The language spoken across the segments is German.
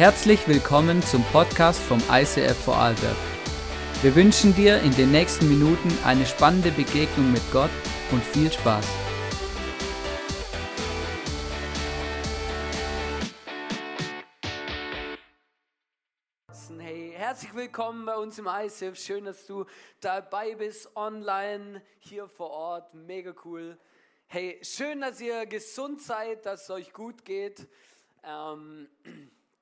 Herzlich willkommen zum Podcast vom ICF Vorarlberg. Wir wünschen dir in den nächsten Minuten eine spannende Begegnung mit Gott und viel Spaß. Hey, herzlich willkommen bei uns im ICF. Schön, dass du dabei bist, online, hier vor Ort. Mega cool. Hey, schön, dass ihr gesund seid, dass es euch gut geht. Ähm,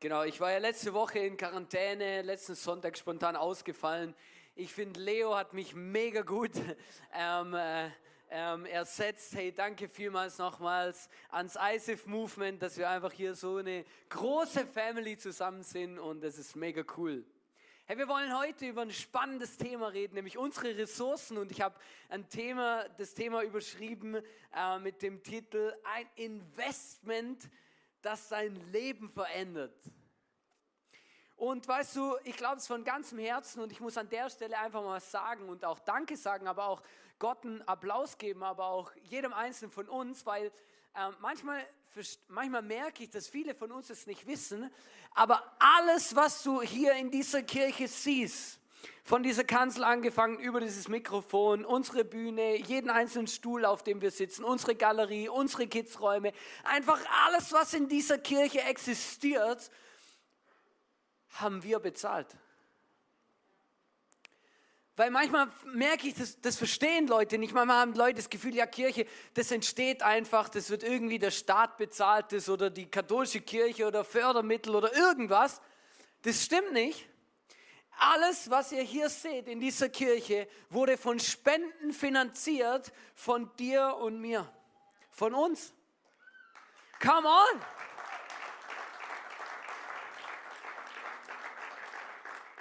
Genau, ich war ja letzte Woche in Quarantäne, letzten Sonntag spontan ausgefallen. Ich finde, Leo hat mich mega gut ähm, äh, ähm, ersetzt. Hey, danke vielmals nochmals ans ISIF Movement, dass wir einfach hier so eine große Family zusammen sind und das ist mega cool. Hey, wir wollen heute über ein spannendes Thema reden, nämlich unsere Ressourcen. Und ich habe ein Thema, das Thema überschrieben äh, mit dem Titel Ein Investment das dein Leben verändert. Und weißt du, ich glaube es von ganzem Herzen und ich muss an der Stelle einfach mal sagen und auch Danke sagen, aber auch Gott einen Applaus geben, aber auch jedem Einzelnen von uns, weil äh, manchmal, manchmal merke ich, dass viele von uns es nicht wissen, aber alles, was du hier in dieser Kirche siehst, von dieser Kanzel angefangen, über dieses Mikrofon, unsere Bühne, jeden einzelnen Stuhl, auf dem wir sitzen, unsere Galerie, unsere Kidsräume, einfach alles, was in dieser Kirche existiert, haben wir bezahlt. Weil manchmal merke ich, das, das verstehen Leute nicht. Manchmal haben Leute das Gefühl, ja, Kirche, das entsteht einfach, das wird irgendwie der Staat bezahlt das oder die katholische Kirche oder Fördermittel oder irgendwas. Das stimmt nicht. Alles, was ihr hier seht in dieser Kirche, wurde von Spenden finanziert, von dir und mir, von uns. Come on!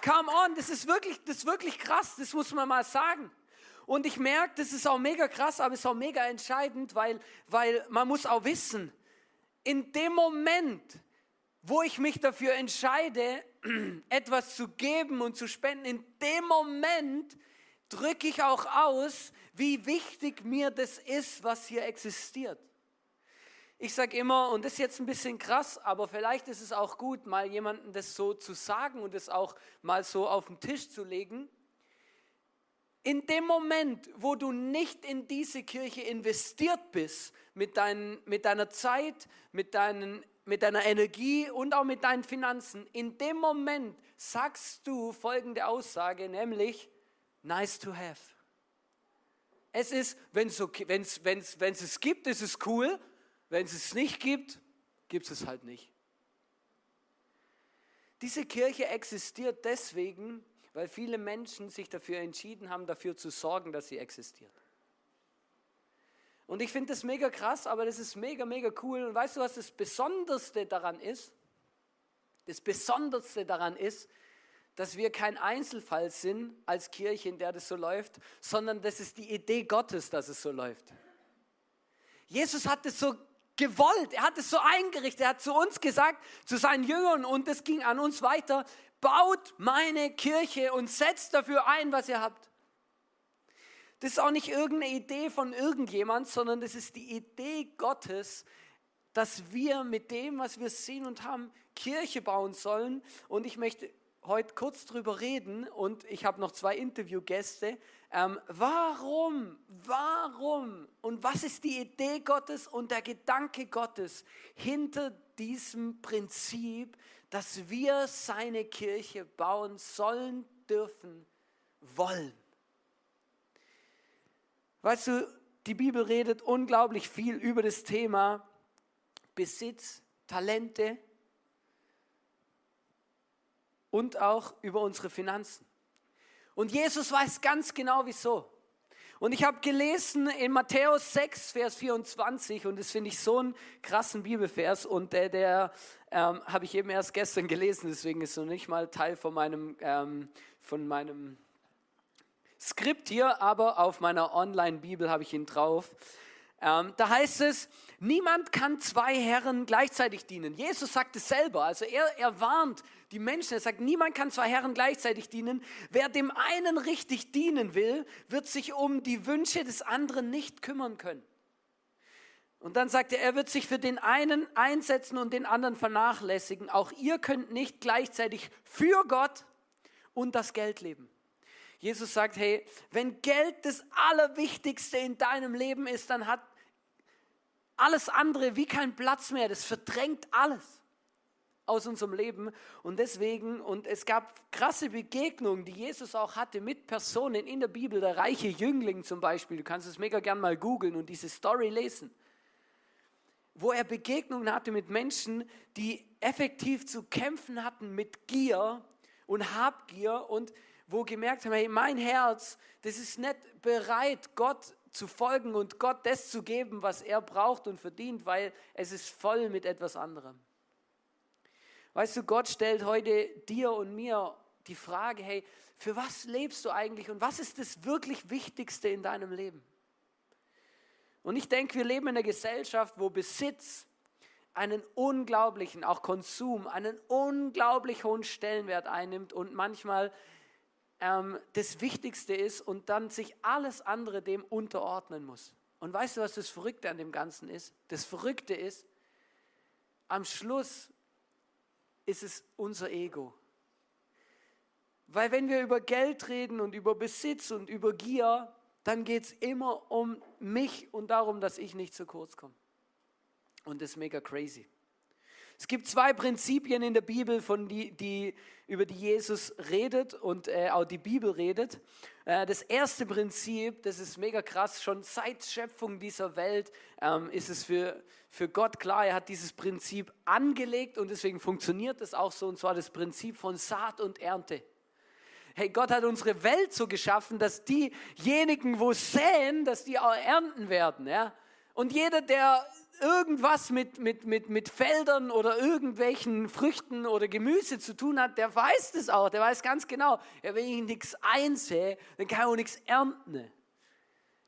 Come on, das ist wirklich, das ist wirklich krass, das muss man mal sagen. Und ich merke, das ist auch mega krass, aber es ist auch mega entscheidend, weil, weil man muss auch wissen, in dem Moment, wo ich mich dafür entscheide, etwas zu geben und zu spenden, in dem Moment drücke ich auch aus, wie wichtig mir das ist, was hier existiert. Ich sage immer, und das ist jetzt ein bisschen krass, aber vielleicht ist es auch gut, mal jemandem das so zu sagen und es auch mal so auf den Tisch zu legen. In dem Moment, wo du nicht in diese Kirche investiert bist, mit, dein, mit deiner Zeit, mit deinen mit deiner Energie und auch mit deinen Finanzen, in dem Moment sagst du folgende Aussage, nämlich nice to have. Es ist, wenn es okay, wenn's, wenn's, wenn's es gibt, ist es cool. Wenn es es nicht gibt, gibt es es halt nicht. Diese Kirche existiert deswegen, weil viele Menschen sich dafür entschieden haben, dafür zu sorgen, dass sie existiert. Und ich finde das mega krass, aber das ist mega, mega cool. Und weißt du, was das Besonderste daran ist? Das Besonderste daran ist, dass wir kein Einzelfall sind als Kirche, in der das so läuft, sondern das ist die Idee Gottes, dass es so läuft. Jesus hat es so gewollt, er hat es so eingerichtet, er hat zu uns gesagt, zu seinen Jüngern und es ging an uns weiter, baut meine Kirche und setzt dafür ein, was ihr habt. Das ist auch nicht irgendeine Idee von irgendjemand, sondern das ist die Idee Gottes, dass wir mit dem, was wir sehen und haben, Kirche bauen sollen. Und ich möchte heute kurz darüber reden und ich habe noch zwei Interviewgäste. Ähm, warum, warum und was ist die Idee Gottes und der Gedanke Gottes hinter diesem Prinzip, dass wir seine Kirche bauen sollen, dürfen, wollen? Weißt du, die Bibel redet unglaublich viel über das Thema Besitz, Talente und auch über unsere Finanzen. Und Jesus weiß ganz genau wieso. Und ich habe gelesen in Matthäus 6, Vers 24, und das finde ich so einen krassen Bibelvers, und der, der ähm, habe ich eben erst gestern gelesen, deswegen ist es noch nicht mal Teil von meinem, ähm, von meinem Skript hier, aber auf meiner Online-Bibel habe ich ihn drauf. Ähm, da heißt es, niemand kann zwei Herren gleichzeitig dienen. Jesus sagt es selber, also er, er warnt die Menschen, er sagt, niemand kann zwei Herren gleichzeitig dienen. Wer dem einen richtig dienen will, wird sich um die Wünsche des anderen nicht kümmern können. Und dann sagt er, er wird sich für den einen einsetzen und den anderen vernachlässigen. Auch ihr könnt nicht gleichzeitig für Gott und das Geld leben. Jesus sagt, hey, wenn Geld das Allerwichtigste in deinem Leben ist, dann hat alles andere wie keinen Platz mehr. Das verdrängt alles aus unserem Leben. Und deswegen, und es gab krasse Begegnungen, die Jesus auch hatte mit Personen in der Bibel, der reiche Jüngling zum Beispiel. Du kannst es mega gern mal googeln und diese Story lesen wo er Begegnungen hatte mit Menschen, die effektiv zu kämpfen hatten mit Gier und Habgier und wo gemerkt haben, hey, mein Herz, das ist nicht bereit, Gott zu folgen und Gott das zu geben, was er braucht und verdient, weil es ist voll mit etwas anderem. Weißt du, Gott stellt heute dir und mir die Frage, hey, für was lebst du eigentlich und was ist das wirklich Wichtigste in deinem Leben? Und ich denke, wir leben in einer Gesellschaft, wo Besitz einen unglaublichen, auch Konsum, einen unglaublich hohen Stellenwert einnimmt und manchmal ähm, das Wichtigste ist und dann sich alles andere dem unterordnen muss. Und weißt du, was das Verrückte an dem Ganzen ist? Das Verrückte ist, am Schluss ist es unser Ego. Weil wenn wir über Geld reden und über Besitz und über Gier, dann geht es immer um mich und darum, dass ich nicht zu kurz komme. Und das ist mega crazy. Es gibt zwei Prinzipien in der Bibel, von die, die, über die Jesus redet und äh, auch die Bibel redet. Äh, das erste Prinzip, das ist mega krass, schon seit Schöpfung dieser Welt ähm, ist es für, für Gott klar, er hat dieses Prinzip angelegt und deswegen funktioniert es auch so, und zwar das Prinzip von Saat und Ernte. Hey, Gott hat unsere Welt so geschaffen, dass diejenigen, wo säen, dass die auch ernten werden. Ja? Und jeder, der irgendwas mit, mit, mit, mit Feldern oder irgendwelchen Früchten oder Gemüse zu tun hat, der weiß das auch. Der weiß ganz genau, ja, wenn ich nichts einsehe, dann kann ich auch nichts ernten.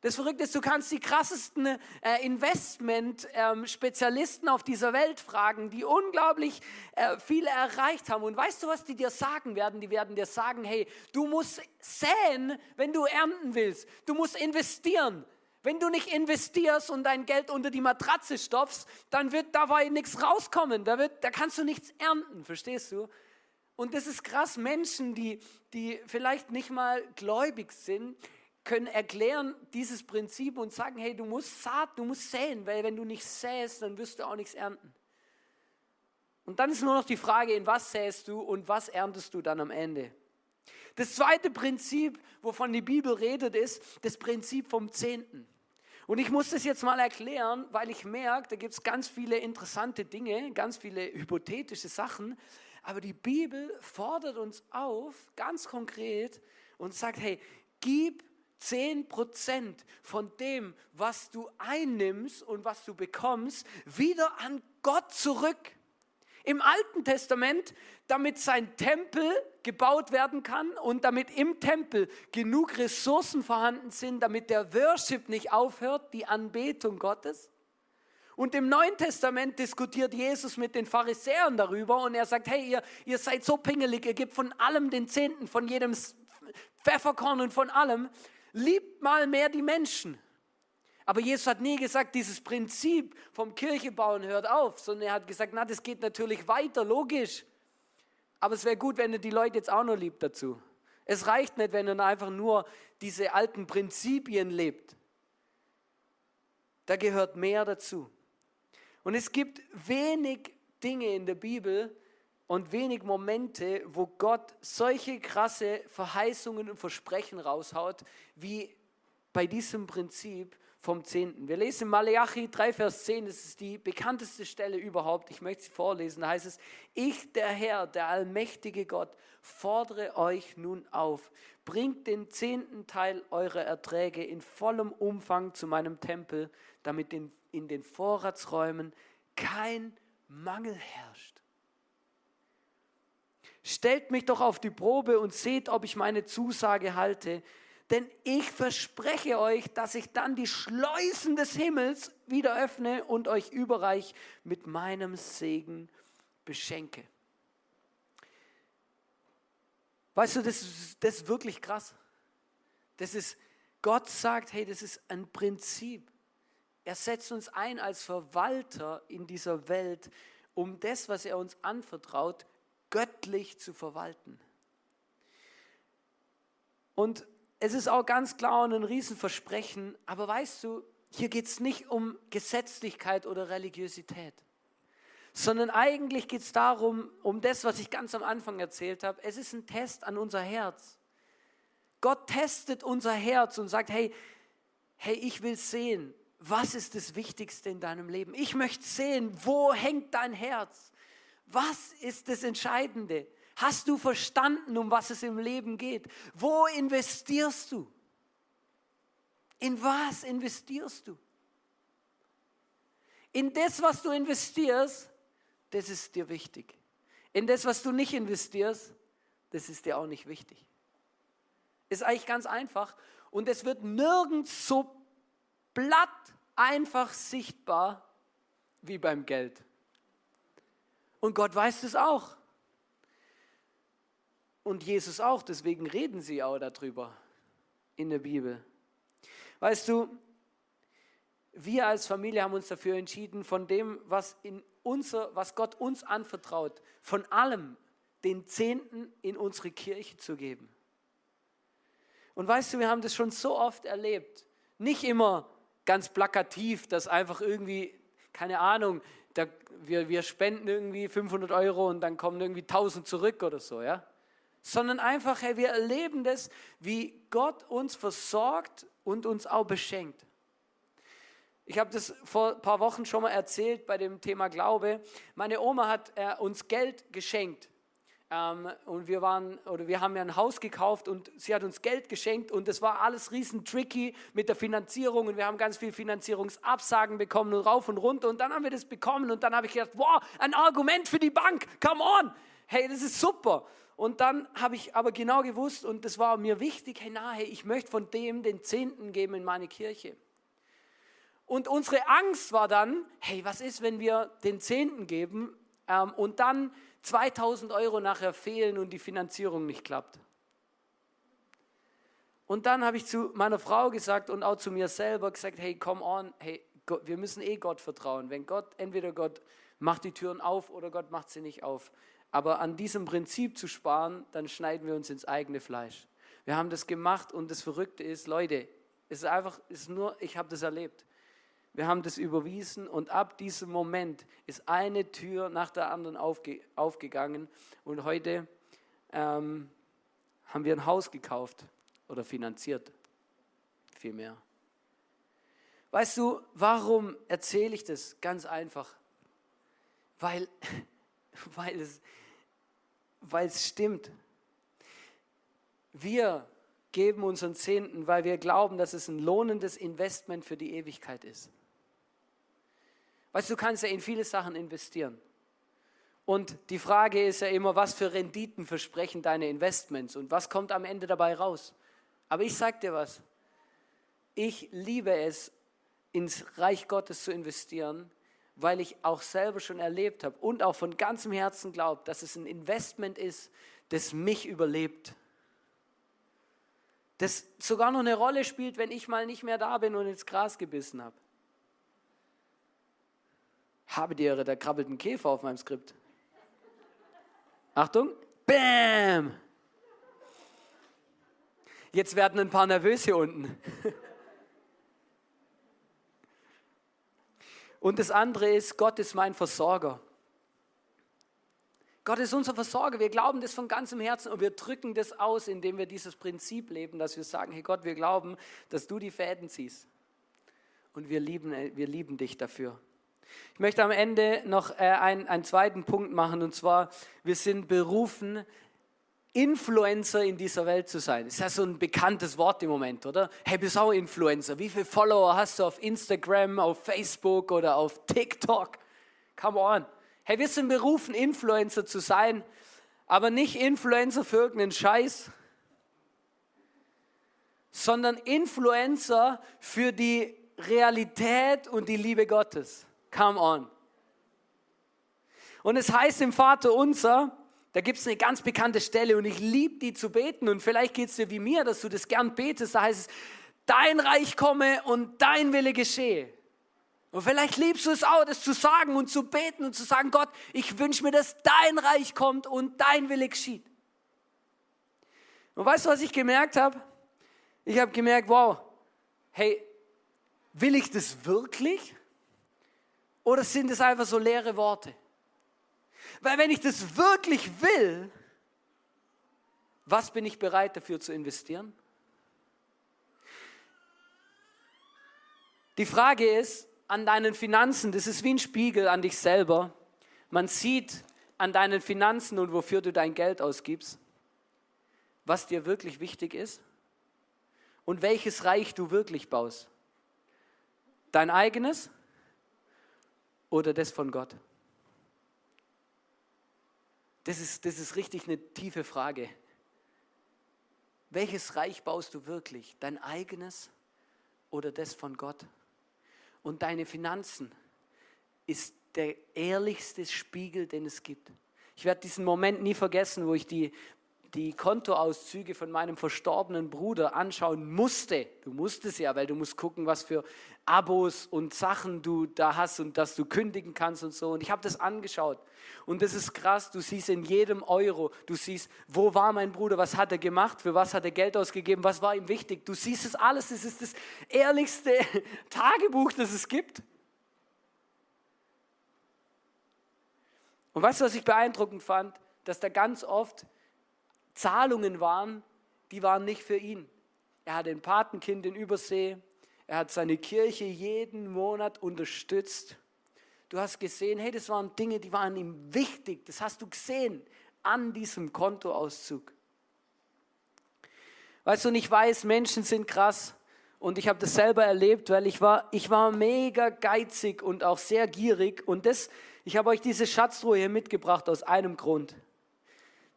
Das Verrückte ist, du kannst die krassesten äh, Investment-Spezialisten ähm, auf dieser Welt fragen, die unglaublich äh, viele erreicht haben. Und weißt du, was die dir sagen werden? Die werden dir sagen, hey, du musst säen, wenn du ernten willst. Du musst investieren. Wenn du nicht investierst und dein Geld unter die Matratze stopfst, dann wird dabei nichts rauskommen. Da, wird, da kannst du nichts ernten, verstehst du? Und das ist krass, Menschen, die, die vielleicht nicht mal gläubig sind, können erklären dieses Prinzip und sagen, hey, du musst Saat, du musst säen, weil wenn du nicht säst, dann wirst du auch nichts ernten. Und dann ist nur noch die Frage, in was säst du und was erntest du dann am Ende. Das zweite Prinzip, wovon die Bibel redet, ist das Prinzip vom Zehnten. Und ich muss das jetzt mal erklären, weil ich merke, da gibt es ganz viele interessante Dinge, ganz viele hypothetische Sachen. Aber die Bibel fordert uns auf, ganz konkret, und sagt, hey, gib 10 Prozent von dem, was du einnimmst und was du bekommst, wieder an Gott zurück. Im Alten Testament, damit sein Tempel gebaut werden kann und damit im Tempel genug Ressourcen vorhanden sind, damit der Worship nicht aufhört, die Anbetung Gottes. Und im Neuen Testament diskutiert Jesus mit den Pharisäern darüber und er sagt, hey, ihr, ihr seid so pingelig, ihr gebt von allem den Zehnten, von jedem Pfefferkorn und von allem liebt mal mehr die Menschen. Aber Jesus hat nie gesagt, dieses Prinzip vom Kirchebauen hört auf, sondern er hat gesagt, na, das geht natürlich weiter, logisch. Aber es wäre gut, wenn ihr die Leute jetzt auch noch liebt dazu. Es reicht nicht, wenn ihr einfach nur diese alten Prinzipien lebt. Da gehört mehr dazu. Und es gibt wenig Dinge in der Bibel, und wenig Momente, wo Gott solche krasse Verheißungen und Versprechen raushaut, wie bei diesem Prinzip vom Zehnten. Wir lesen Malachi 3, Vers 10, das ist die bekannteste Stelle überhaupt. Ich möchte sie vorlesen. Da heißt es, ich, der Herr, der allmächtige Gott, fordere euch nun auf, bringt den zehnten Teil eurer Erträge in vollem Umfang zu meinem Tempel, damit in, in den Vorratsräumen kein Mangel herrscht. Stellt mich doch auf die Probe und seht, ob ich meine Zusage halte. Denn ich verspreche euch, dass ich dann die Schleusen des Himmels wieder öffne und euch überreich mit meinem Segen beschenke. Weißt du, das ist, das ist wirklich krass. Das ist, Gott sagt, hey, das ist ein Prinzip. er setzt uns ein als Verwalter in dieser Welt, um das, was er uns anvertraut, göttlich zu verwalten. Und es ist auch ganz klar und ein Riesenversprechen, aber weißt du, hier geht es nicht um Gesetzlichkeit oder Religiosität, sondern eigentlich geht es darum, um das, was ich ganz am Anfang erzählt habe. Es ist ein Test an unser Herz. Gott testet unser Herz und sagt, hey, hey, ich will sehen, was ist das Wichtigste in deinem Leben? Ich möchte sehen, wo hängt dein Herz? Was ist das Entscheidende? Hast du verstanden, um was es im Leben geht? Wo investierst du? In was investierst du? In das, was du investierst, das ist dir wichtig. In das, was du nicht investierst, das ist dir auch nicht wichtig. Ist eigentlich ganz einfach und es wird nirgends so platt einfach sichtbar wie beim Geld. Und Gott weiß es auch. Und Jesus auch, deswegen reden sie auch darüber in der Bibel. Weißt du, wir als Familie haben uns dafür entschieden, von dem, was, in unser, was Gott uns anvertraut, von allem den Zehnten in unsere Kirche zu geben. Und weißt du, wir haben das schon so oft erlebt. Nicht immer ganz plakativ, dass einfach irgendwie, keine Ahnung, da, wir, wir spenden irgendwie 500 Euro und dann kommen irgendwie 1000 zurück oder so, ja sondern einfach, hey, wir erleben das, wie Gott uns versorgt und uns auch beschenkt. Ich habe das vor ein paar Wochen schon mal erzählt bei dem Thema Glaube. Meine Oma hat äh, uns Geld geschenkt. Ähm, und wir waren, oder wir haben ja ein Haus gekauft und sie hat uns Geld geschenkt und das war alles riesen tricky mit der Finanzierung und wir haben ganz viel Finanzierungsabsagen bekommen und rauf und runter und dann haben wir das bekommen und dann habe ich gedacht, wow, ein Argument für die Bank, come on, hey, das ist super. Und dann habe ich aber genau gewusst, und das war mir wichtig, hey, nahe, ich möchte von dem den Zehnten geben in meine Kirche. Und unsere Angst war dann, hey, was ist, wenn wir den Zehnten geben ähm, und dann 2000 Euro nachher fehlen und die Finanzierung nicht klappt? Und dann habe ich zu meiner Frau gesagt und auch zu mir selber gesagt, hey, come on, hey, wir müssen eh Gott vertrauen. Wenn Gott, entweder Gott macht die Türen auf oder Gott macht sie nicht auf. Aber an diesem Prinzip zu sparen, dann schneiden wir uns ins eigene Fleisch. Wir haben das gemacht und das Verrückte ist, Leute, es ist einfach, es ist nur, ich habe das erlebt. Wir haben das überwiesen und ab diesem Moment ist eine Tür nach der anderen aufge, aufgegangen und heute ähm, haben wir ein Haus gekauft oder finanziert, vielmehr. Weißt du, warum erzähle ich das? Ganz einfach. Weil, weil es, weil es stimmt. Wir geben unseren Zehnten, weil wir glauben, dass es ein lohnendes Investment für die Ewigkeit ist. Weißt du, du kannst ja in viele Sachen investieren. Und die Frage ist ja immer, was für Renditen versprechen deine Investments und was kommt am Ende dabei raus? Aber ich sage dir was. Ich liebe es, ins Reich Gottes zu investieren, weil ich auch selber schon erlebt habe und auch von ganzem Herzen glaube, dass es ein Investment ist, das mich überlebt. Das sogar noch eine Rolle spielt, wenn ich mal nicht mehr da bin und ins Gras gebissen habe. Habe die Ehre, da krabbelt ein Käfer auf meinem Skript. Achtung, Bäm! Jetzt werden ein paar nervös hier unten. Und das andere ist, Gott ist mein Versorger. Gott ist unser Versorger. Wir glauben das von ganzem Herzen und wir drücken das aus, indem wir dieses Prinzip leben, dass wir sagen, hey Gott, wir glauben, dass du die Fäden ziehst. Und wir lieben, wir lieben dich dafür. Ich möchte am Ende noch äh, einen, einen zweiten Punkt machen, und zwar, wir sind berufen, Influencer in dieser Welt zu sein. Ist ja so ein bekanntes Wort im Moment, oder? Hey, bist auch Influencer. Wie viele Follower hast du auf Instagram, auf Facebook oder auf TikTok? Come on. Hey, wir sind berufen, Influencer zu sein, aber nicht Influencer für irgendeinen Scheiß, sondern Influencer für die Realität und die Liebe Gottes. Come on. Und es heißt im Vater unser, da gibt es eine ganz bekannte Stelle und ich liebe die zu beten und vielleicht geht es dir wie mir, dass du das gern betest. Da heißt es, dein Reich komme und dein Wille geschehe. Und vielleicht liebst du es auch, das zu sagen und zu beten und zu sagen, Gott, ich wünsche mir, dass dein Reich kommt und dein Wille geschieht. Und weißt du, was ich gemerkt habe? Ich habe gemerkt, wow, hey, will ich das wirklich? Oder sind es einfach so leere Worte? Weil wenn ich das wirklich will, was bin ich bereit dafür zu investieren? Die Frage ist, an deinen Finanzen, das ist wie ein Spiegel an dich selber. Man sieht an deinen Finanzen und wofür du dein Geld ausgibst, was dir wirklich wichtig ist und welches Reich du wirklich baust. Dein eigenes oder das von Gott? Das ist, das ist richtig eine tiefe Frage. Welches Reich baust du wirklich? Dein eigenes oder das von Gott? und deine Finanzen ist der ehrlichste Spiegel, den es gibt. Ich werde diesen Moment nie vergessen, wo ich die, die Kontoauszüge von meinem verstorbenen Bruder anschauen musste. Du musstest ja, weil du musst gucken, was für Abos und Sachen du da hast und dass du kündigen kannst und so. Und ich habe das angeschaut. Und das ist krass, du siehst in jedem Euro, du siehst, wo war mein Bruder, was hat er gemacht, für was hat er Geld ausgegeben, was war ihm wichtig. Du siehst es alles, es ist das ehrlichste Tagebuch, das es gibt. Und weißt du, was ich beeindruckend fand? Dass da ganz oft Zahlungen waren, die waren nicht für ihn. Er hatte ein Patenkind in Übersee, er hat seine Kirche jeden Monat unterstützt. Du hast gesehen, hey, das waren Dinge, die waren ihm wichtig. Das hast du gesehen an diesem Kontoauszug. Weißt du, und ich weiß, Menschen sind krass. Und ich habe das selber erlebt, weil ich war, ich war mega geizig und auch sehr gierig. Und das, ich habe euch diese Schatztruhe hier mitgebracht aus einem Grund.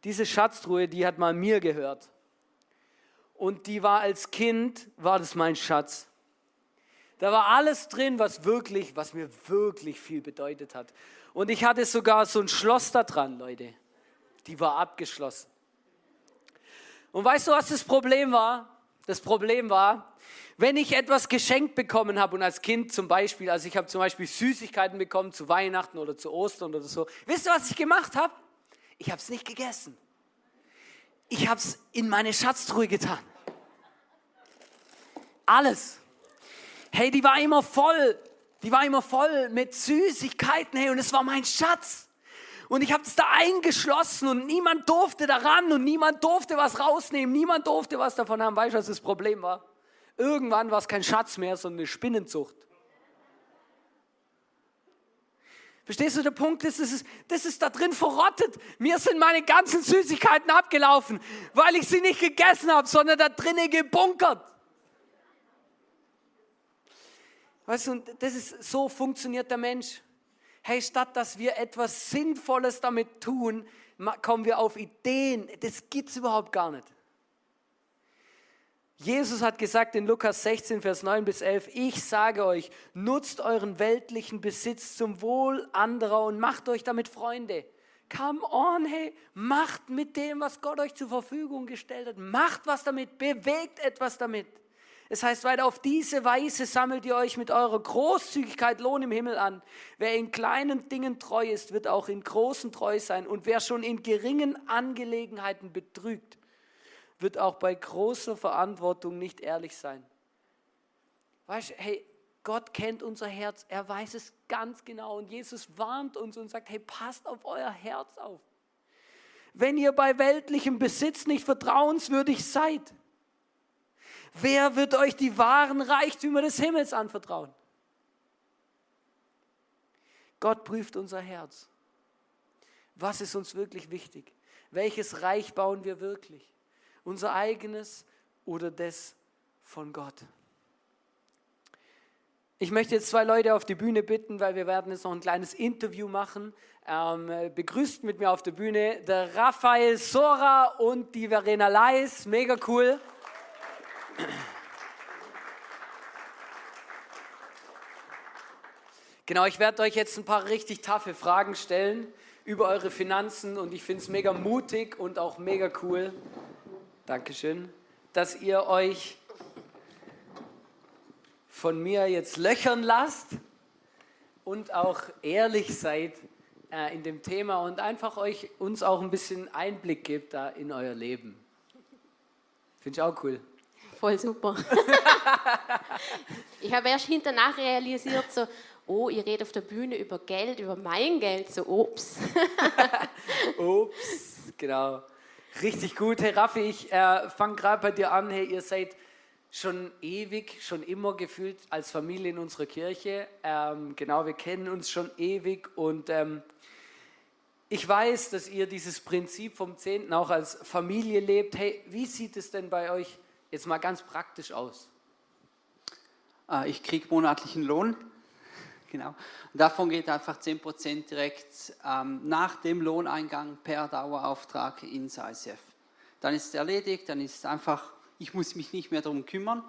Diese Schatztruhe, die hat mal mir gehört. Und die war als Kind, war das mein Schatz. Da war alles drin, was wirklich, was mir wirklich viel bedeutet hat. Und ich hatte sogar so ein Schloss da dran, Leute. Die war abgeschlossen. Und weißt du, was das Problem war? Das Problem war, wenn ich etwas geschenkt bekommen habe und als Kind zum Beispiel, also ich habe zum Beispiel Süßigkeiten bekommen zu Weihnachten oder zu Ostern oder so. Wisst ihr, was ich gemacht habe? Ich habe es nicht gegessen. Ich habe es in meine Schatztruhe getan. Alles. Hey, die war immer voll. Die war immer voll mit Süßigkeiten, hey, und es war mein Schatz. Und ich habe es da eingeschlossen und niemand durfte daran und niemand durfte was rausnehmen, niemand durfte was davon haben. Weißt du, was das Problem war? Irgendwann war es kein Schatz mehr, sondern eine Spinnenzucht. Verstehst du, der Punkt ist, das ist, das ist da drin verrottet. Mir sind meine ganzen Süßigkeiten abgelaufen, weil ich sie nicht gegessen habe, sondern da drinnen gebunkert. Weißt du, das ist, so funktioniert der Mensch. Hey, statt dass wir etwas Sinnvolles damit tun, kommen wir auf Ideen. Das gibt es überhaupt gar nicht. Jesus hat gesagt in Lukas 16, Vers 9 bis 11, ich sage euch, nutzt euren weltlichen Besitz zum Wohl anderer und macht euch damit Freunde. Come on, hey, macht mit dem, was Gott euch zur Verfügung gestellt hat, macht was damit, bewegt etwas damit. Es heißt weiter, auf diese Weise sammelt ihr euch mit eurer Großzügigkeit Lohn im Himmel an. Wer in kleinen Dingen treu ist, wird auch in großen treu sein. Und wer schon in geringen Angelegenheiten betrügt, wird auch bei großer Verantwortung nicht ehrlich sein. Weißt du, hey, Gott kennt unser Herz, er weiß es ganz genau. Und Jesus warnt uns und sagt, hey, passt auf euer Herz auf. Wenn ihr bei weltlichem Besitz nicht vertrauenswürdig seid, Wer wird euch die wahren Reichtümer des Himmels anvertrauen? Gott prüft unser Herz. Was ist uns wirklich wichtig? Welches Reich bauen wir wirklich? Unser eigenes oder das von Gott? Ich möchte jetzt zwei Leute auf die Bühne bitten, weil wir werden jetzt noch ein kleines Interview machen. Ähm, begrüßt mit mir auf der Bühne der Raphael Sora und die Verena Leis. Mega cool. Genau, ich werde euch jetzt ein paar richtig taffe Fragen stellen über eure Finanzen und ich finde es mega mutig und auch mega cool, Dankeschön, dass ihr euch von mir jetzt löchern lasst und auch ehrlich seid äh, in dem Thema und einfach euch uns auch ein bisschen Einblick gebt da in euer Leben. Finde ich auch cool. Voll super. ich habe erst hinterher realisiert, so, oh, ihr redet auf der Bühne über Geld, über mein Geld, so, ups. ups, genau. Richtig gut. Hey Raffi, ich äh, fange gerade bei dir an. Hey, ihr seid schon ewig, schon immer gefühlt als Familie in unserer Kirche. Ähm, genau, wir kennen uns schon ewig und ähm, ich weiß, dass ihr dieses Prinzip vom Zehnten auch als Familie lebt. Hey, wie sieht es denn bei euch jetzt mal ganz praktisch aus? Äh, ich kriege monatlichen Lohn. Genau. Und davon geht einfach 10% direkt ähm, nach dem Lohneingang per Dauerauftrag ins ICF. Dann ist es erledigt, dann ist es einfach ich muss mich nicht mehr darum kümmern.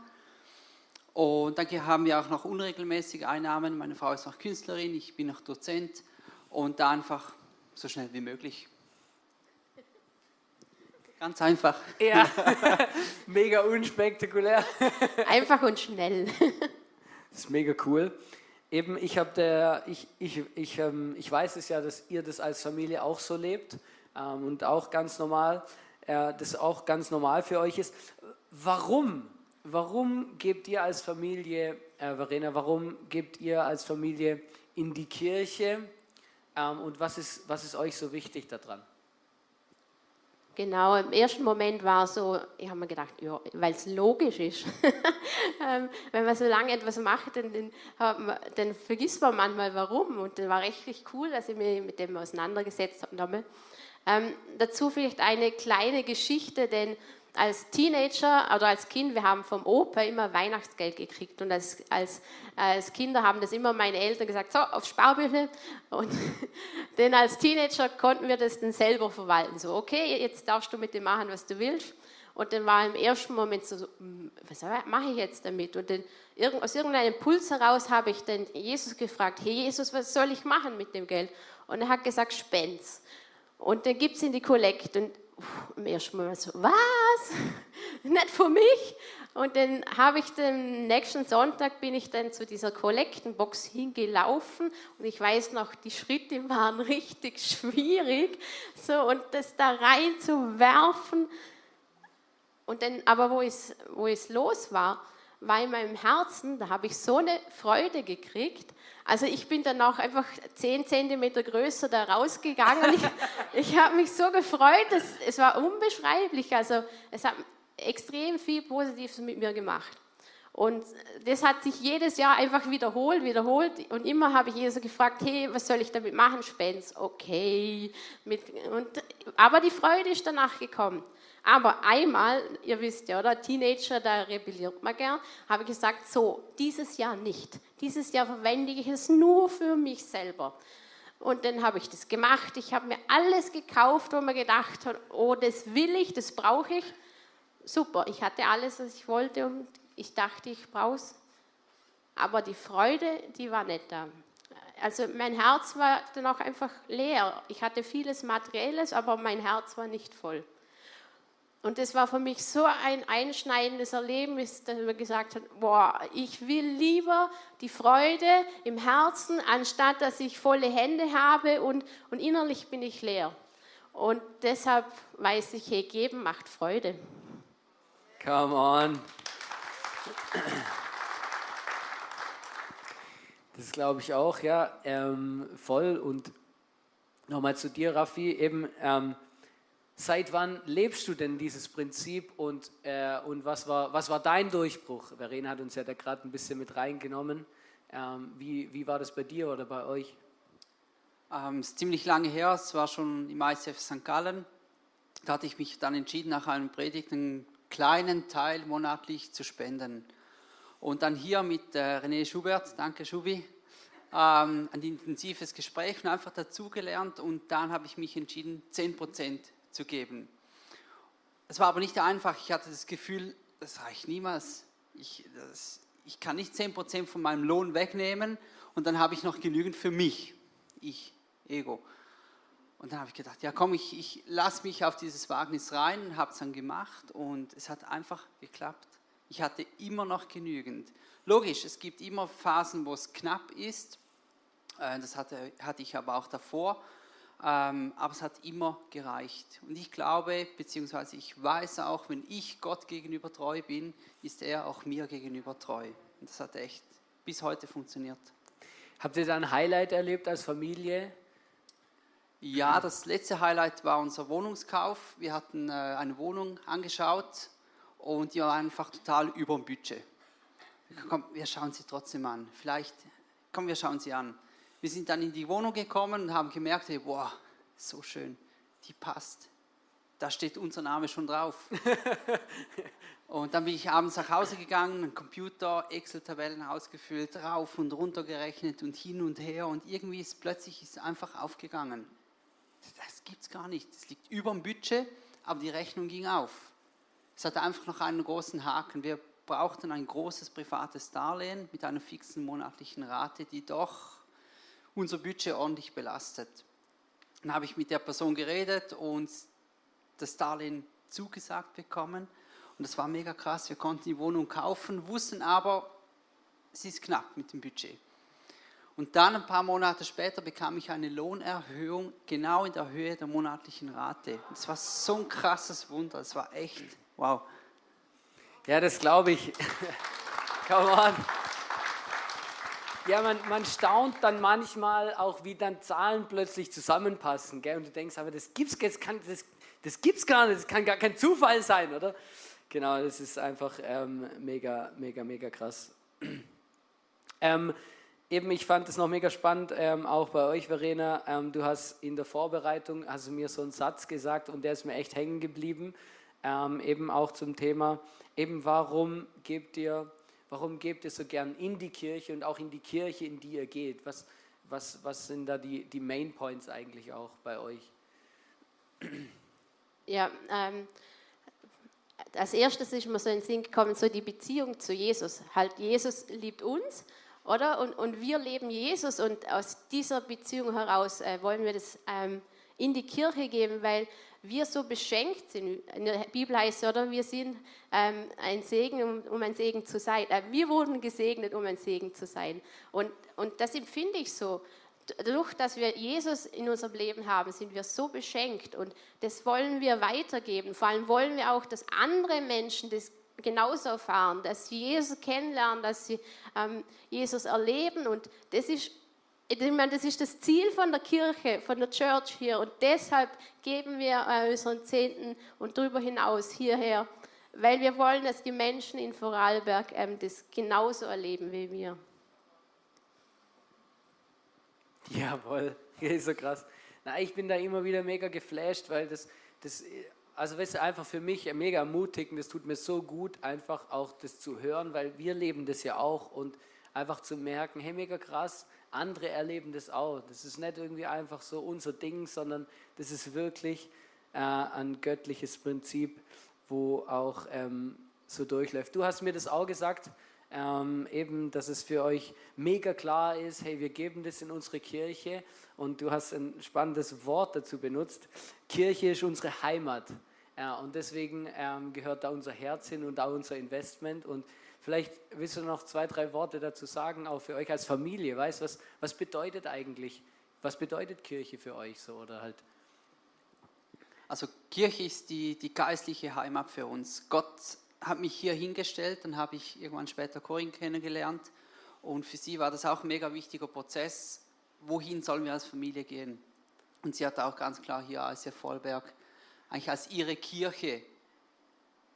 Und dann haben wir auch noch unregelmäßige Einnahmen. Meine Frau ist noch Künstlerin, ich bin noch Dozent. Und da einfach so schnell wie möglich. Ganz einfach. Ja, mega unspektakulär. Einfach und schnell. Das ist mega cool. Eben, ich, der, ich, ich, ich, ähm, ich weiß es ja, dass ihr das als Familie auch so lebt ähm, und auch ganz normal, äh, das auch ganz normal für euch ist. Warum? Warum gebt ihr als Familie, äh, Verena, warum gebt ihr als Familie in die Kirche ähm, und was ist, was ist euch so wichtig daran? Genau, im ersten Moment war es so, ich habe mir gedacht, ja, weil es logisch ist. ähm, wenn man so lange etwas macht, dann, dann, dann, vergisst man manchmal warum. Und dann war richtig cool, dass ich mich mit dem auseinandergesetzt habe. Ähm, dazu vielleicht eine kleine Geschichte, denn als Teenager oder als Kind, wir haben vom Opa immer Weihnachtsgeld gekriegt. Und als, als, als Kinder haben das immer meine Eltern gesagt, so, aufs Sparbüchlein und denn als Teenager konnten wir das dann selber verwalten, so, okay, jetzt darfst du mit dem machen, was du willst. Und dann war im ersten Moment so, hm, was mache ich jetzt damit? Und dann aus irgendeinem Impuls heraus habe ich dann Jesus gefragt, hey Jesus, was soll ich machen mit dem Geld? Und er hat gesagt, spend's. Und dann gibt es in die Kollekte und im ersten Mal so, was? Nicht für mich? Und dann habe ich den nächsten Sonntag bin ich dann zu dieser Kollektenbox hingelaufen und ich weiß noch, die Schritte waren richtig schwierig, so und das da reinzuwerfen. Und dann, aber wo es, wo es los war, war in meinem Herzen, da habe ich so eine Freude gekriegt. Also ich bin dann auch einfach zehn Zentimeter größer da rausgegangen. ich, ich habe mich so gefreut, dass, es war unbeschreiblich. Also es hat extrem viel Positives mit mir gemacht. Und das hat sich jedes Jahr einfach wiederholt, wiederholt. Und immer habe ich Jesus gefragt, hey, was soll ich damit machen? Spends, okay. Mit, und, aber die Freude ist danach gekommen. Aber einmal, ihr wisst ja, oder Teenager, da rebelliert man gern, habe ich gesagt, so, dieses Jahr nicht. Dieses Jahr verwende ich es nur für mich selber. Und dann habe ich das gemacht. Ich habe mir alles gekauft, wo man gedacht hat, oh, das will ich, das brauche ich. Super, ich hatte alles, was ich wollte und ich dachte, ich brauche es. Aber die Freude, die war nicht da. Also mein Herz war dann auch einfach leer. Ich hatte vieles Materielles, aber mein Herz war nicht voll. Und das war für mich so ein einschneidendes Erlebnis, dass man gesagt hat, boah, ich will lieber die Freude im Herzen, anstatt dass ich volle Hände habe und, und innerlich bin ich leer. Und deshalb weiß ich, hey, geben macht Freude. Come on. Das glaube ich auch, ja, ähm, voll. Und nochmal zu dir, Raffi, eben, ähm, Seit wann lebst du denn dieses Prinzip und, äh, und was, war, was war dein Durchbruch? Verena hat uns ja da gerade ein bisschen mit reingenommen. Ähm, wie, wie war das bei dir oder bei euch? Ähm, es ist ziemlich lange her, es war schon im ICF St. Gallen. Da hatte ich mich dann entschieden, nach einem Predigt einen kleinen Teil monatlich zu spenden. Und dann hier mit äh, René Schubert, danke Schubi, ähm, ein intensives Gespräch und einfach dazugelernt. Und dann habe ich mich entschieden, 10 Prozent zu geben. Es war aber nicht einfach. Ich hatte das Gefühl, das reicht niemals. Ich, das, ich kann nicht 10% von meinem Lohn wegnehmen und dann habe ich noch genügend für mich. Ich, Ego. Und dann habe ich gedacht, ja komm, ich, ich lasse mich auf dieses Wagnis rein, habe es dann gemacht und es hat einfach geklappt. Ich hatte immer noch genügend. Logisch, es gibt immer Phasen, wo es knapp ist, Äh, das hatte, hatte ich aber auch davor. Ähm, aber es hat immer gereicht. Und ich glaube, beziehungsweise ich weiß auch, wenn ich Gott gegenüber treu bin, ist er auch mir gegenüber treu. Und das hat echt bis heute funktioniert. Habt ihr da ein Highlight erlebt als Familie? Ja, das letzte Highlight war unser Wohnungskauf. Wir hatten äh, eine Wohnung angeschaut und die war einfach total über dem Budget. Komm, wir schauen sie trotzdem an. Vielleicht, komm, wir schauen sie an. Wir sind dann in die Wohnung gekommen und haben gemerkt, hey, boah, so schön, die passt. Da steht unser Name schon drauf. und dann bin ich abends nach Hause gegangen, einen Computer, Excel-Tabellen ausgefüllt, rauf und runter gerechnet und hin und her und irgendwie ist plötzlich ist einfach aufgegangen. Das gibt es gar nicht. Es liegt über dem Budget, aber die Rechnung ging auf. Es hatte einfach noch einen großen Haken. Wir brauchten ein großes privates Darlehen mit einer fixen monatlichen Rate, die doch unser Budget ordentlich belastet. Dann habe ich mit der Person geredet und das Darlehen zugesagt bekommen. Und das war mega krass. Wir konnten die Wohnung kaufen, wussten aber, es ist knapp mit dem Budget. Und dann ein paar Monate später bekam ich eine Lohnerhöhung genau in der Höhe der monatlichen Rate. Das war so ein krasses Wunder. Das war echt wow. Ja, das glaube ich. Come on. Ja, man, man staunt dann manchmal auch, wie dann Zahlen plötzlich zusammenpassen. Gell? Und du denkst, aber das gibt's, das, kann, das, das gibt's gar nicht, das kann gar kein Zufall sein, oder? Genau, das ist einfach ähm, mega, mega, mega krass. Ähm, eben, ich fand es noch mega spannend, ähm, auch bei euch, Verena. Ähm, du hast in der Vorbereitung, hast mir so einen Satz gesagt und der ist mir echt hängen geblieben. Ähm, eben auch zum Thema, eben warum gebt ihr Warum gebt ihr so gern in die Kirche und auch in die Kirche, in die ihr geht? Was, was, was sind da die, die Main Points eigentlich auch bei euch? Ja, ähm, als erstes ist mir so in den Sinn gekommen, so die Beziehung zu Jesus. Halt, Jesus liebt uns, oder? Und, und wir leben Jesus und aus dieser Beziehung heraus äh, wollen wir das ähm, in die Kirche geben, weil wir so beschenkt sind. In der Bibel heißt es, oder? Wir sind ähm, ein Segen, um, um, ein Segen zu sein. Äh, wir wurden gesegnet, um ein Segen zu sein. Und, und das empfinde ich so. Dadurch, dass wir Jesus in unserem Leben haben, sind wir so beschenkt. Und das wollen wir weitergeben. Vor allem wollen wir auch, dass andere Menschen das genauso erfahren, dass sie Jesus kennenlernen, dass sie ähm, Jesus erleben. Und das ist ich meine, das ist das Ziel von der Kirche, von der Church hier. Und deshalb geben wir äh, unseren Zehnten und darüber hinaus hierher, weil wir wollen, dass die Menschen in Vorarlberg ähm, das genauso erleben wie wir. Jawohl, ist so krass. Na, ich bin da immer wieder mega geflasht, weil das, das also weißt du, einfach für mich mega ermutigend, das tut mir so gut, einfach auch das zu hören, weil wir leben das ja auch und einfach zu merken, hey, mega krass, andere erleben das auch. Das ist nicht irgendwie einfach so unser Ding, sondern das ist wirklich äh, ein göttliches Prinzip, wo auch ähm, so durchläuft. Du hast mir das auch gesagt, ähm, eben, dass es für euch mega klar ist, hey, wir geben das in unsere Kirche und du hast ein spannendes Wort dazu benutzt. Kirche ist unsere Heimat. Ja, und deswegen ähm, gehört da unser Herz hin und auch unser Investment. Und Vielleicht willst du noch zwei, drei Worte dazu sagen, auch für euch als Familie. Weißt was, was bedeutet eigentlich, was bedeutet Kirche für euch so oder halt? Also Kirche ist die, die geistliche Heimat für uns. Gott hat mich hier hingestellt, dann habe ich irgendwann später Corinne kennengelernt und für sie war das auch ein mega wichtiger Prozess. Wohin sollen wir als Familie gehen? Und sie hat auch ganz klar hier als Vollberg eigentlich als ihre Kirche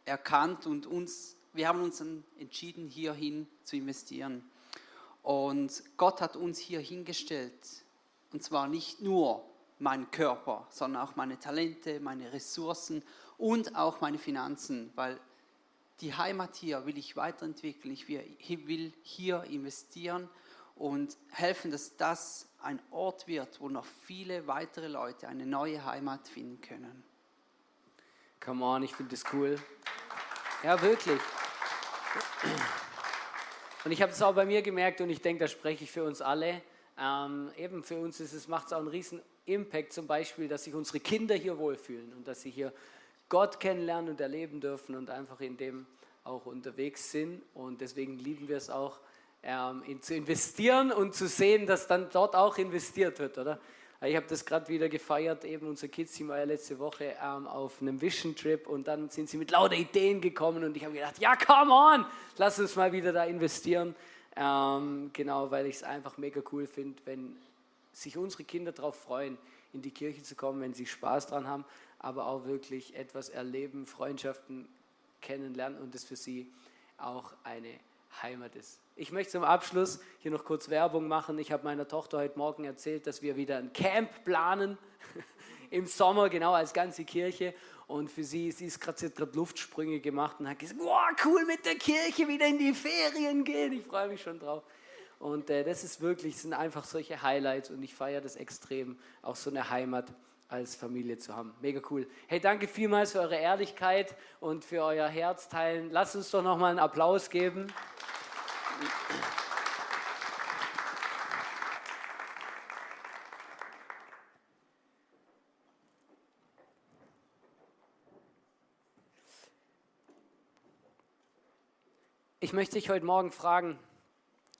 erkannt und uns wir haben uns entschieden, hierhin zu investieren. Und Gott hat uns hier hingestellt. Und zwar nicht nur meinen Körper, sondern auch meine Talente, meine Ressourcen und auch meine Finanzen, weil die Heimat hier will ich weiterentwickeln. Ich will hier investieren und helfen, dass das ein Ort wird, wo noch viele weitere Leute eine neue Heimat finden können. Come on, ich finde das cool. Ja, wirklich. Und ich habe es auch bei mir gemerkt und ich denke, da spreche ich für uns alle. Ähm, eben für uns ist es, macht es auch einen riesen Impact zum Beispiel, dass sich unsere Kinder hier wohlfühlen und dass sie hier Gott kennenlernen und erleben dürfen und einfach in dem auch unterwegs sind. Und deswegen lieben wir es auch, ähm, in, zu investieren und zu sehen, dass dann dort auch investiert wird, oder? Ich habe das gerade wieder gefeiert, eben unser Kids-Team war ja letzte Woche ähm, auf einem Vision-Trip und dann sind sie mit lauter Ideen gekommen und ich habe gedacht, ja, come on, lass uns mal wieder da investieren. Ähm, genau, weil ich es einfach mega cool finde, wenn sich unsere Kinder darauf freuen, in die Kirche zu kommen, wenn sie Spaß dran haben, aber auch wirklich etwas erleben, Freundschaften kennenlernen und es für sie auch eine Heimat ist. Ich möchte zum Abschluss hier noch kurz Werbung machen. Ich habe meiner Tochter heute Morgen erzählt, dass wir wieder ein Camp planen im Sommer, genau als ganze Kirche. Und für sie, sie ist gerade gerade Luftsprünge gemacht und hat gesagt, wow, cool mit der Kirche wieder in die Ferien gehen. Ich freue mich schon drauf. Und äh, das ist wirklich, sind einfach solche Highlights und ich feiere das extrem, auch so eine Heimat als Familie zu haben. Mega cool. Hey, danke vielmals für eure Ehrlichkeit und für euer Herzteilen. Lasst uns doch nochmal einen Applaus geben. Ich möchte dich heute Morgen fragen,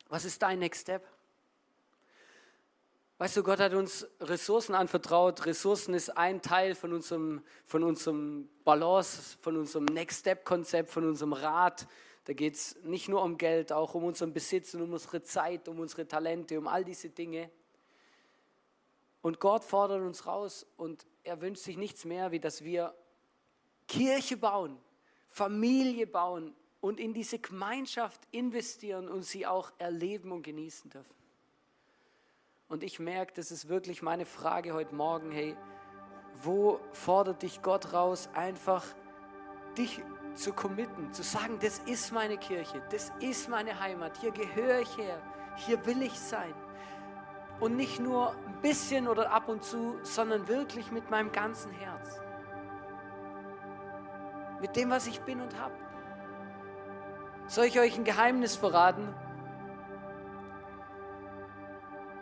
was ist dein Next Step? Weißt du, Gott hat uns Ressourcen anvertraut. Ressourcen ist ein Teil von unserem, von unserem Balance, von unserem Next Step-Konzept, von unserem Rat. Da geht es nicht nur um Geld, auch um unseren Besitz und um unsere Zeit, um unsere Talente, um all diese Dinge. Und Gott fordert uns raus und er wünscht sich nichts mehr, wie dass wir Kirche bauen, Familie bauen und in diese Gemeinschaft investieren und sie auch erleben und genießen dürfen. Und ich merke, das ist wirklich meine Frage heute Morgen, hey, wo fordert dich Gott raus, einfach dich zu committen, zu sagen, das ist meine Kirche, das ist meine Heimat, hier gehöre ich her, hier will ich sein. Und nicht nur ein bisschen oder ab und zu, sondern wirklich mit meinem ganzen Herz. Mit dem, was ich bin und habe. Soll ich euch ein Geheimnis verraten?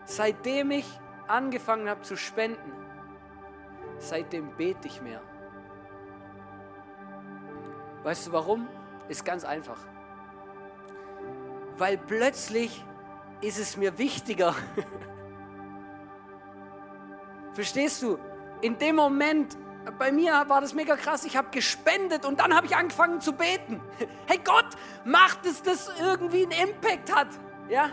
Seitdem ich angefangen habe zu spenden, seitdem bete ich mehr. Weißt du warum? Ist ganz einfach. Weil plötzlich ist es mir wichtiger. Verstehst du? In dem Moment, bei mir war das mega krass, ich habe gespendet und dann habe ich angefangen zu beten. Hey Gott, macht es, dass irgendwie einen Impact hat. Ja?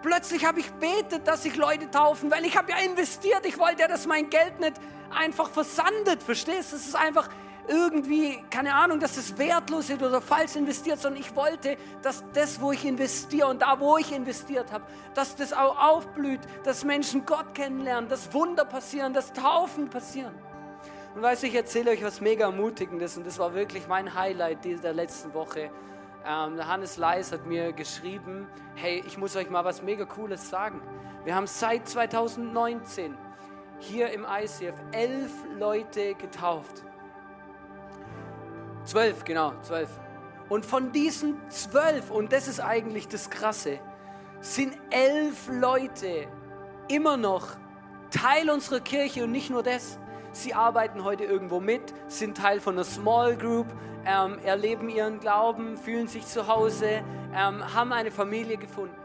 Plötzlich habe ich betet, dass sich Leute taufen, weil ich habe ja investiert. Ich wollte ja, dass mein Geld nicht einfach versandet. Verstehst du? Es ist einfach irgendwie, keine Ahnung, dass es wertlos ist oder falsch investiert, sondern ich wollte, dass das, wo ich investiere und da, wo ich investiert habe, dass das auch aufblüht, dass Menschen Gott kennenlernen, dass Wunder passieren, dass Taufen passieren. Und weißt du, ich erzähle euch was mega Ermutigendes und das war wirklich mein Highlight der letzten Woche. Ähm, Hannes Leis hat mir geschrieben, hey, ich muss euch mal was mega Cooles sagen. Wir haben seit 2019 hier im ICF elf Leute getauft. Zwölf, genau, zwölf. Und von diesen zwölf, und das ist eigentlich das Krasse, sind elf Leute immer noch Teil unserer Kirche und nicht nur das. Sie arbeiten heute irgendwo mit, sind Teil von einer Small Group, ähm, erleben ihren Glauben, fühlen sich zu Hause, ähm, haben eine Familie gefunden.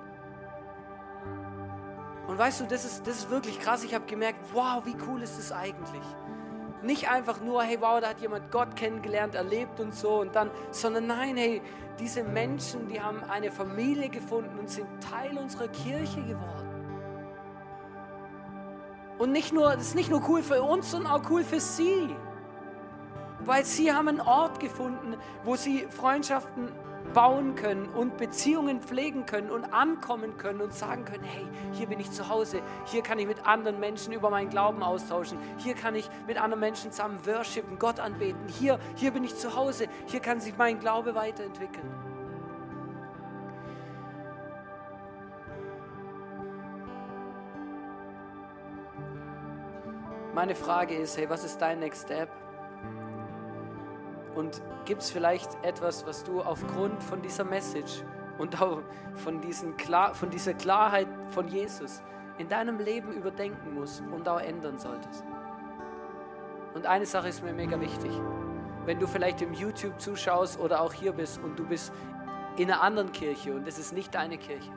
Und weißt du, das ist, das ist wirklich krass. Ich habe gemerkt, wow, wie cool ist das eigentlich? Nicht einfach nur, hey, wow, da hat jemand Gott kennengelernt, erlebt und so und dann, sondern nein, hey, diese Menschen, die haben eine Familie gefunden und sind Teil unserer Kirche geworden. Und nicht nur, das ist nicht nur cool für uns, sondern auch cool für sie. Weil sie haben einen Ort gefunden, wo sie Freundschaften bauen können und Beziehungen pflegen können und ankommen können und sagen können, hey, hier bin ich zu Hause, hier kann ich mit anderen Menschen über meinen Glauben austauschen, hier kann ich mit anderen Menschen zusammen worshipen, Gott anbeten, hier, hier bin ich zu Hause, hier kann sich mein Glaube weiterentwickeln. Meine Frage ist, hey, was ist dein Next Step? Und gibt es vielleicht etwas, was du aufgrund von dieser Message und auch von, Klar von dieser Klarheit von Jesus in deinem Leben überdenken musst und auch ändern solltest? Und eine Sache ist mir mega wichtig. Wenn du vielleicht im YouTube zuschaust oder auch hier bist und du bist in einer anderen Kirche und es ist nicht deine Kirche,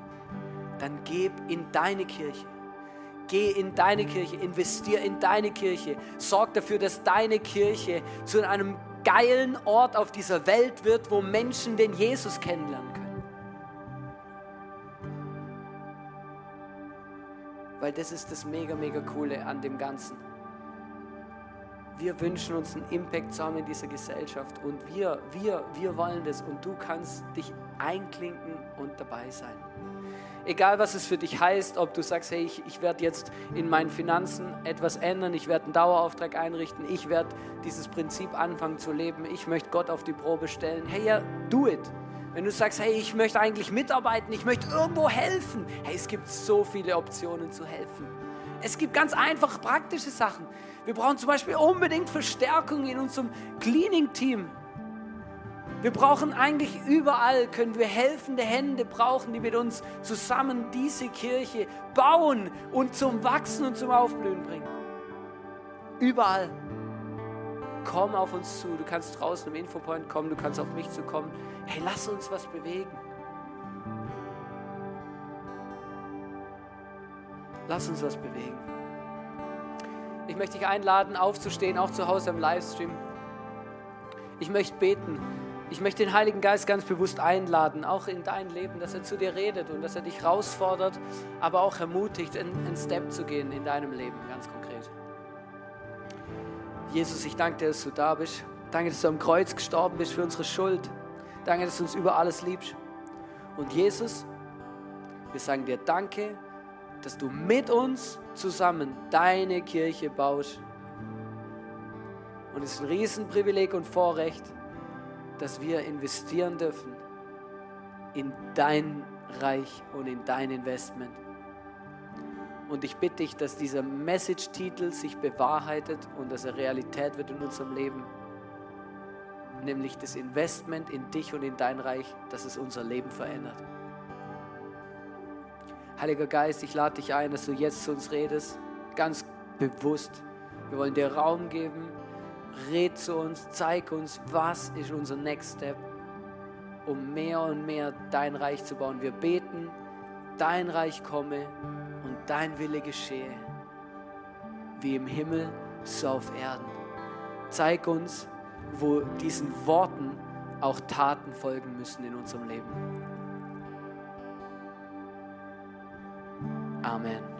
dann gib in deine Kirche. Geh in deine Kirche, investier in deine Kirche. Sorg dafür, dass deine Kirche zu einem geilen Ort auf dieser Welt wird, wo Menschen den Jesus kennenlernen können. Weil das ist das mega, mega coole an dem Ganzen. Wir wünschen uns einen Impact zu haben in dieser Gesellschaft und wir, wir, wir wollen das und du kannst dich einklinken und dabei sein. Egal was es für dich heißt, ob du sagst, hey, ich, ich werde jetzt in meinen Finanzen etwas ändern, ich werde einen Dauerauftrag einrichten, ich werde dieses Prinzip anfangen zu leben, ich möchte Gott auf die Probe stellen. Hey, ja, do it. Wenn du sagst, hey, ich möchte eigentlich mitarbeiten, ich möchte irgendwo helfen. Hey, es gibt so viele Optionen zu helfen. Es gibt ganz einfach praktische Sachen. Wir brauchen zum Beispiel unbedingt Verstärkung in unserem Cleaning-Team. Wir brauchen eigentlich überall, können wir helfende Hände brauchen, die mit uns zusammen diese Kirche bauen und zum Wachsen und zum Aufblühen bringen. Überall. Komm auf uns zu. Du kannst draußen im Infopoint kommen, du kannst auf mich zukommen. Hey, lass uns was bewegen. Lass uns was bewegen. Ich möchte dich einladen, aufzustehen, auch zu Hause im Livestream. Ich möchte beten. Ich möchte den Heiligen Geist ganz bewusst einladen, auch in dein Leben, dass er zu dir redet und dass er dich herausfordert, aber auch ermutigt, einen Step zu gehen in deinem Leben, ganz konkret. Jesus, ich danke dir, dass du da bist. Danke, dass du am Kreuz gestorben bist für unsere Schuld. Danke, dass du uns über alles liebst. Und Jesus, wir sagen dir Danke, dass du mit uns zusammen deine Kirche baust. Und es ist ein Riesenprivileg und Vorrecht, dass wir investieren dürfen in dein Reich und in dein Investment. Und ich bitte dich, dass dieser Message-Titel sich bewahrheitet und dass er Realität wird in unserem Leben. Nämlich das Investment in dich und in dein Reich, dass es unser Leben verändert. Heiliger Geist, ich lade dich ein, dass du jetzt zu uns redest, ganz bewusst. Wir wollen dir Raum geben, red zu uns, zeig uns, was ist unser Next Step, um mehr und mehr dein Reich zu bauen. Wir beten, dein Reich komme und dein Wille geschehe, wie im Himmel, so auf Erden. Zeig uns, wo diesen Worten auch Taten folgen müssen in unserem Leben. Amen.